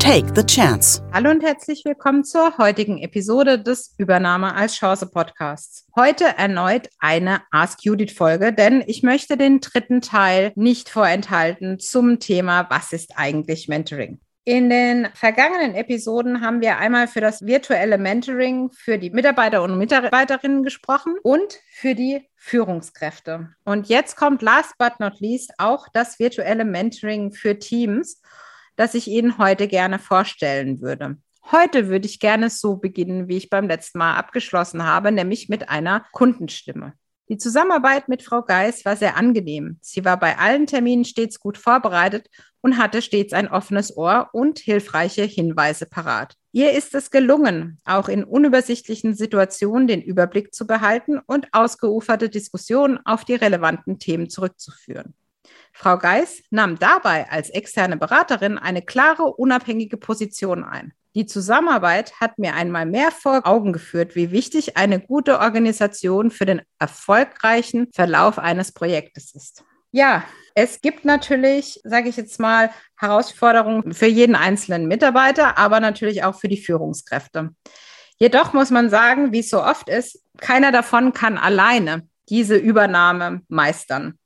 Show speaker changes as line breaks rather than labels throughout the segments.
Take the Chance.
Hallo und herzlich willkommen zur heutigen Episode des Übernahme als Chance Podcasts. Heute erneut eine Ask Judith Folge, denn ich möchte den dritten Teil nicht vorenthalten zum Thema, was ist eigentlich Mentoring? In den vergangenen Episoden haben wir einmal für das virtuelle Mentoring für die Mitarbeiter und Mitarbeiterinnen gesprochen und für die Führungskräfte. Und jetzt kommt last but not least auch das virtuelle Mentoring für Teams das ich Ihnen heute gerne vorstellen würde. Heute würde ich gerne so beginnen, wie ich beim letzten Mal abgeschlossen habe, nämlich mit einer Kundenstimme. Die Zusammenarbeit mit Frau Geis war sehr angenehm. Sie war bei allen Terminen stets gut vorbereitet und hatte stets ein offenes Ohr und hilfreiche Hinweise parat. Ihr ist es gelungen, auch in unübersichtlichen Situationen den Überblick zu behalten und ausgeuferte Diskussionen auf die relevanten Themen zurückzuführen. Frau Geis nahm dabei als externe Beraterin eine klare, unabhängige Position ein. Die Zusammenarbeit hat mir einmal mehr vor Augen geführt, wie wichtig eine gute Organisation für den erfolgreichen Verlauf eines Projektes ist. Ja, es gibt natürlich, sage ich jetzt mal, Herausforderungen für jeden einzelnen Mitarbeiter, aber natürlich auch für die Führungskräfte. Jedoch muss man sagen, wie es so oft ist, keiner davon kann alleine diese Übernahme meistern.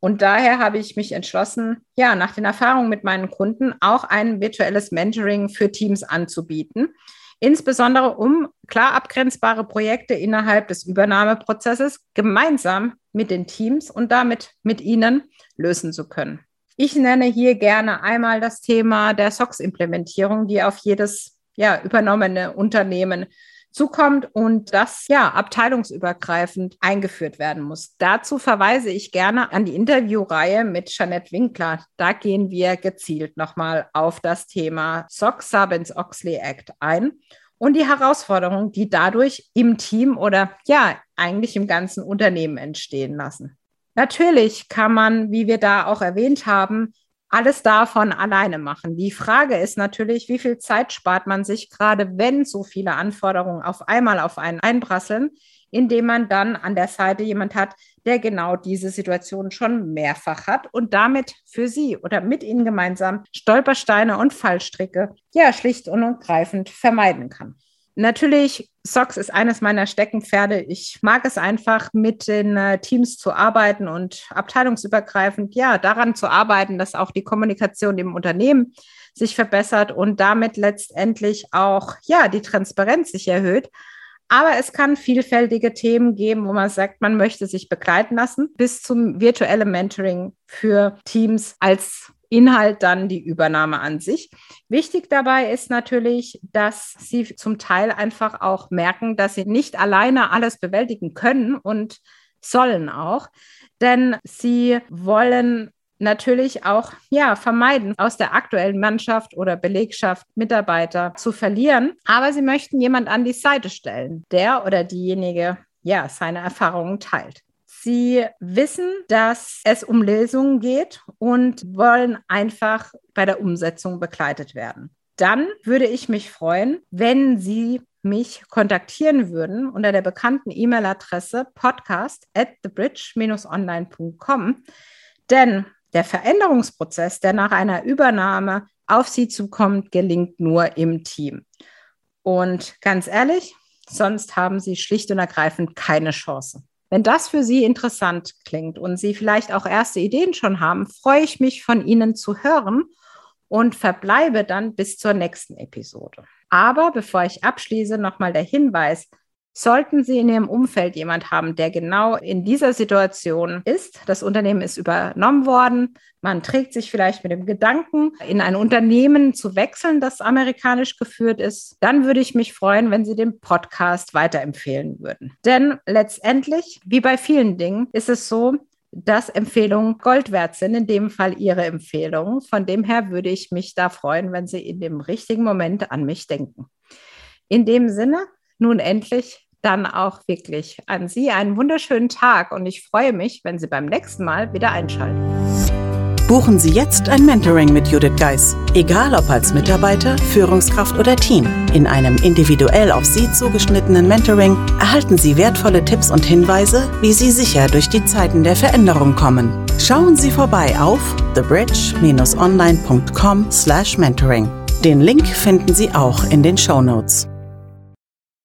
Und daher habe ich mich entschlossen, ja, nach den Erfahrungen mit meinen Kunden auch ein virtuelles Mentoring für Teams anzubieten. Insbesondere um klar abgrenzbare Projekte innerhalb des Übernahmeprozesses gemeinsam mit den Teams und damit mit ihnen lösen zu können. Ich nenne hier gerne einmal das Thema der SOX-Implementierung, die auf jedes ja, übernommene Unternehmen zukommt und das ja abteilungsübergreifend eingeführt werden muss. Dazu verweise ich gerne an die Interviewreihe mit Jeanette Winkler. Da gehen wir gezielt nochmal auf das Thema SOX Sabins-Oxley Act ein und die Herausforderungen, die dadurch im Team oder ja eigentlich im ganzen Unternehmen entstehen lassen. Natürlich kann man, wie wir da auch erwähnt haben, alles davon alleine machen. Die Frage ist natürlich, wie viel Zeit spart man sich, gerade wenn so viele Anforderungen auf einmal auf einen einprasseln, indem man dann an der Seite jemand hat, der genau diese Situation schon mehrfach hat und damit für Sie oder mit Ihnen gemeinsam Stolpersteine und Fallstricke ja schlicht und ergreifend vermeiden kann. Natürlich, SOX ist eines meiner Steckenpferde. Ich mag es einfach, mit den äh, Teams zu arbeiten und abteilungsübergreifend, ja, daran zu arbeiten, dass auch die Kommunikation im Unternehmen sich verbessert und damit letztendlich auch, ja, die Transparenz sich erhöht. Aber es kann vielfältige Themen geben, wo man sagt, man möchte sich begleiten lassen, bis zum virtuellen Mentoring für Teams als Inhalt dann die Übernahme an sich. Wichtig dabei ist natürlich, dass Sie zum Teil einfach auch merken, dass Sie nicht alleine alles bewältigen können und sollen auch, denn Sie wollen natürlich auch ja vermeiden, aus der aktuellen Mannschaft oder Belegschaft Mitarbeiter zu verlieren, aber sie möchten jemand an die Seite stellen, der oder diejenige ja seine Erfahrungen teilt. Sie wissen, dass es um Lösungen geht und wollen einfach bei der Umsetzung begleitet werden. Dann würde ich mich freuen, wenn Sie mich kontaktieren würden unter der bekannten E-Mail-Adresse podcast at thebridge-online.com. Denn der Veränderungsprozess, der nach einer Übernahme auf Sie zukommt, gelingt nur im Team. Und ganz ehrlich, sonst haben Sie schlicht und ergreifend keine Chance. Wenn das für Sie interessant klingt und Sie vielleicht auch erste Ideen schon haben, freue ich mich von Ihnen zu hören und verbleibe dann bis zur nächsten Episode. Aber bevor ich abschließe, nochmal der Hinweis, Sollten Sie in Ihrem Umfeld jemand haben, der genau in dieser Situation ist, das Unternehmen ist übernommen worden, man trägt sich vielleicht mit dem Gedanken, in ein Unternehmen zu wechseln, das amerikanisch geführt ist, dann würde ich mich freuen, wenn Sie den Podcast weiterempfehlen würden. Denn letztendlich, wie bei vielen Dingen, ist es so, dass Empfehlungen Gold wert sind, in dem Fall Ihre Empfehlungen. Von dem her würde ich mich da freuen, wenn Sie in dem richtigen Moment an mich denken. In dem Sinne, nun endlich dann auch wirklich an Sie einen wunderschönen Tag und ich freue mich, wenn Sie beim nächsten Mal wieder einschalten.
Buchen Sie jetzt ein Mentoring mit Judith Geis. Egal ob als Mitarbeiter, Führungskraft oder Team. In einem individuell auf Sie zugeschnittenen Mentoring erhalten Sie wertvolle Tipps und Hinweise, wie Sie sicher durch die Zeiten der Veränderung kommen. Schauen Sie vorbei auf thebridge-online.com/mentoring. Den Link finden Sie auch in den Show Notes.